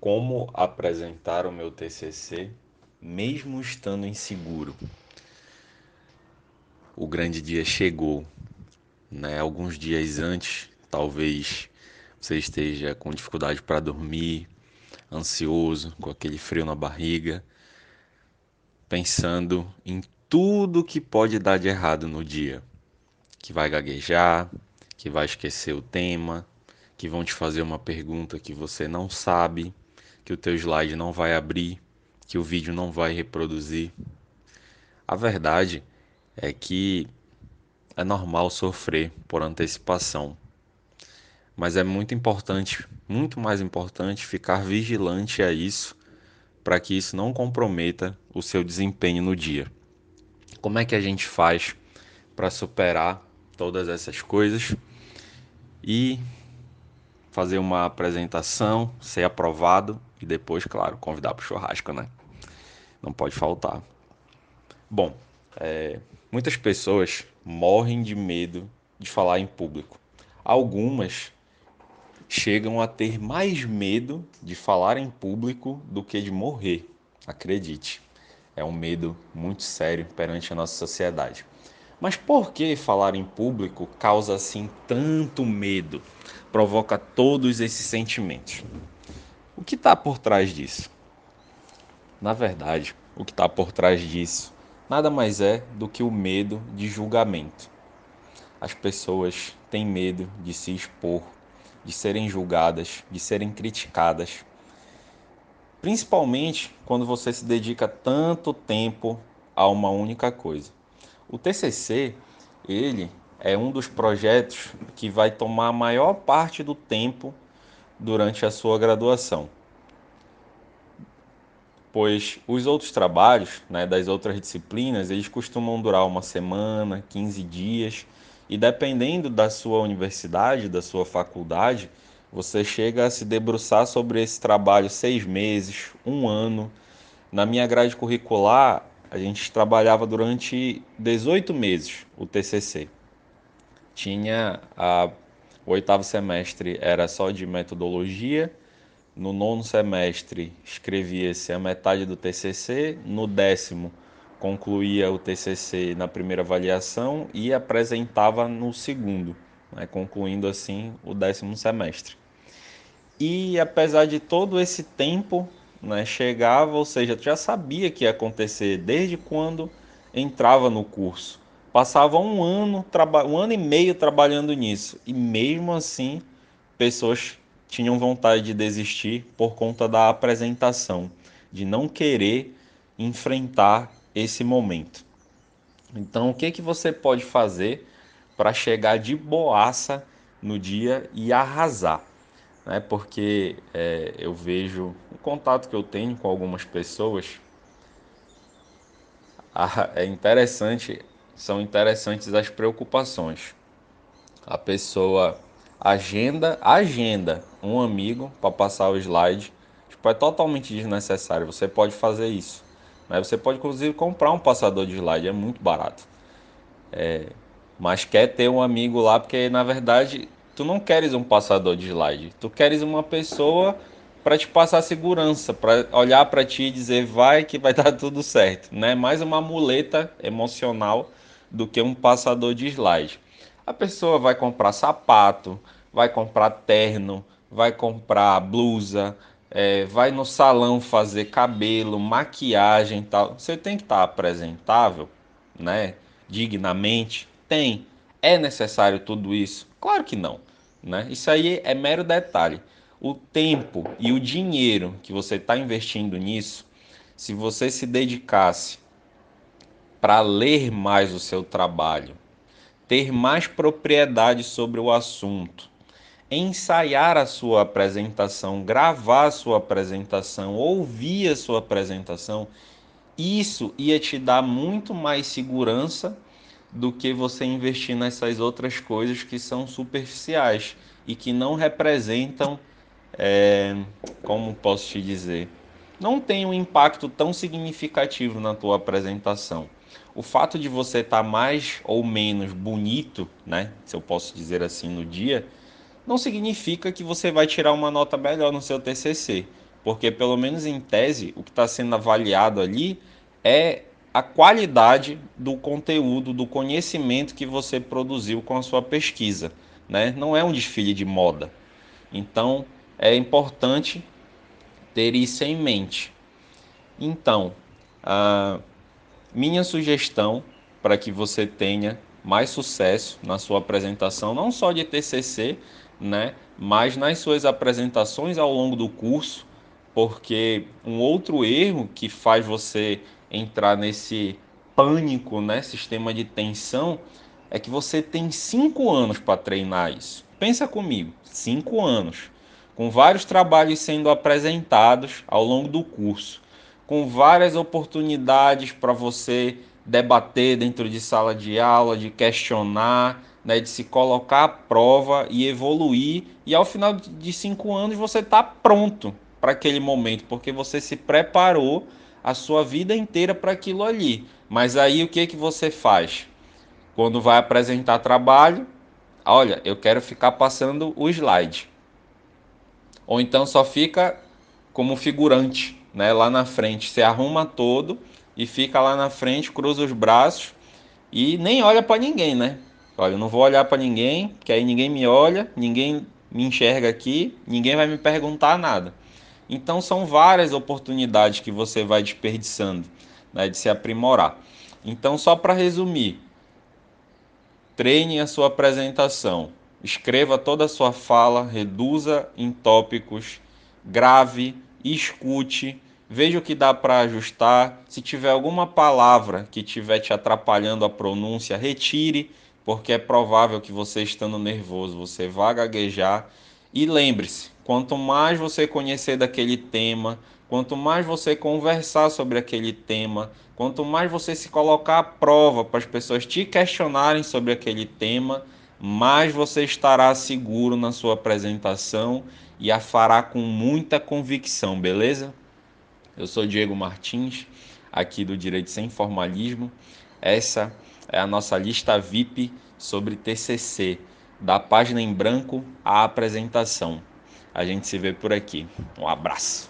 Como apresentar o meu TCC mesmo estando inseguro? O grande dia chegou, né? Alguns dias antes, talvez você esteja com dificuldade para dormir, ansioso, com aquele frio na barriga, pensando em tudo que pode dar de errado no dia, que vai gaguejar, que vai esquecer o tema, que vão te fazer uma pergunta que você não sabe, que o teu slide não vai abrir, que o vídeo não vai reproduzir. A verdade é que é normal sofrer por antecipação. Mas é muito importante, muito mais importante ficar vigilante a isso para que isso não comprometa o seu desempenho no dia. Como é que a gente faz para superar todas essas coisas e fazer uma apresentação, ser aprovado e depois, claro, convidar para o churrasco, né? Não pode faltar. Bom, é, muitas pessoas morrem de medo de falar em público. Algumas chegam a ter mais medo de falar em público do que de morrer. Acredite, é um medo muito sério perante a nossa sociedade. Mas por que falar em público causa assim tanto medo? Provoca todos esses sentimentos. O que está por trás disso? Na verdade, o que está por trás disso nada mais é do que o medo de julgamento. As pessoas têm medo de se expor, de serem julgadas, de serem criticadas. Principalmente quando você se dedica tanto tempo a uma única coisa. O TCC, ele é um dos projetos que vai tomar a maior parte do tempo durante a sua graduação. Pois os outros trabalhos, né, das outras disciplinas, eles costumam durar uma semana, 15 dias, e dependendo da sua universidade, da sua faculdade, você chega a se debruçar sobre esse trabalho seis meses, um ano. Na minha grade curricular, a gente trabalhava durante 18 meses o TCC. Tinha a, o oitavo semestre era só de metodologia, no nono semestre escrevia-se a metade do TCC, no décimo concluía o TCC na primeira avaliação e apresentava no segundo, né, concluindo assim o décimo semestre. E apesar de todo esse tempo né, chegava, ou seja, já sabia que ia acontecer desde quando entrava no curso. Passava um ano, um ano e meio trabalhando nisso e mesmo assim pessoas tinham vontade de desistir por conta da apresentação, de não querer enfrentar esse momento. Então, o que que você pode fazer para chegar de boaça no dia e arrasar? né? porque é, eu vejo o contato que eu tenho com algumas pessoas é interessante, são interessantes as preocupações. A pessoa agenda, agenda um amigo para passar o slide, tipo, é totalmente desnecessário. Você pode fazer isso. Né? Você pode inclusive comprar um passador de slide, é muito barato. É, mas quer ter um amigo lá porque na verdade tu não queres um passador de slide, tu queres uma pessoa para te passar segurança, para olhar para ti e dizer vai que vai dar tudo certo, né? Mais uma muleta emocional do que um passador de slide. A pessoa vai comprar sapato, vai comprar terno, vai comprar blusa, é, vai no salão fazer cabelo, maquiagem, tal. Você tem que estar tá apresentável, né? Dignamente, tem. É necessário tudo isso? Claro que não. Né? Isso aí é mero detalhe. O tempo e o dinheiro que você está investindo nisso, se você se dedicasse para ler mais o seu trabalho, ter mais propriedade sobre o assunto, ensaiar a sua apresentação, gravar a sua apresentação, ouvir a sua apresentação, isso ia te dar muito mais segurança do que você investir nessas outras coisas que são superficiais e que não representam, é, como posso te dizer, não tem um impacto tão significativo na tua apresentação. O fato de você estar tá mais ou menos bonito, né, se eu posso dizer assim, no dia, não significa que você vai tirar uma nota melhor no seu TCC. porque pelo menos em tese o que está sendo avaliado ali é a qualidade do conteúdo, do conhecimento que você produziu com a sua pesquisa. Né? Não é um desfile de moda. Então é importante ter isso em mente. Então, a minha sugestão para que você tenha mais sucesso na sua apresentação, não só de TCC, né, mas nas suas apresentações ao longo do curso, porque um outro erro que faz você entrar nesse pânico, né, sistema de tensão, é que você tem cinco anos para treinar isso. Pensa comigo, cinco anos, com vários trabalhos sendo apresentados ao longo do curso, com várias oportunidades para você debater dentro de sala de aula, de questionar, né, de se colocar à prova e evoluir. E ao final de cinco anos você está pronto para aquele momento, porque você se preparou a sua vida inteira para aquilo ali. Mas aí o que que você faz? Quando vai apresentar trabalho, olha, eu quero ficar passando o slide. Ou então só fica como figurante, né, lá na frente. Você arruma todo e fica lá na frente, cruza os braços e nem olha para ninguém, né? Olha, eu não vou olhar para ninguém, porque aí ninguém me olha, ninguém me enxerga aqui, ninguém vai me perguntar nada. Então são várias oportunidades que você vai desperdiçando né, de se aprimorar. Então, só para resumir, treine a sua apresentação, escreva toda a sua fala, reduza em tópicos, grave, escute, veja o que dá para ajustar. Se tiver alguma palavra que estiver te atrapalhando a pronúncia, retire, porque é provável que você estando nervoso, você vá gaguejar. E lembre-se, Quanto mais você conhecer daquele tema, quanto mais você conversar sobre aquele tema, quanto mais você se colocar à prova para as pessoas te questionarem sobre aquele tema, mais você estará seguro na sua apresentação e a fará com muita convicção, beleza? Eu sou Diego Martins, aqui do Direito Sem Formalismo. Essa é a nossa lista VIP sobre TCC, da página em branco à apresentação. A gente se vê por aqui. Um abraço.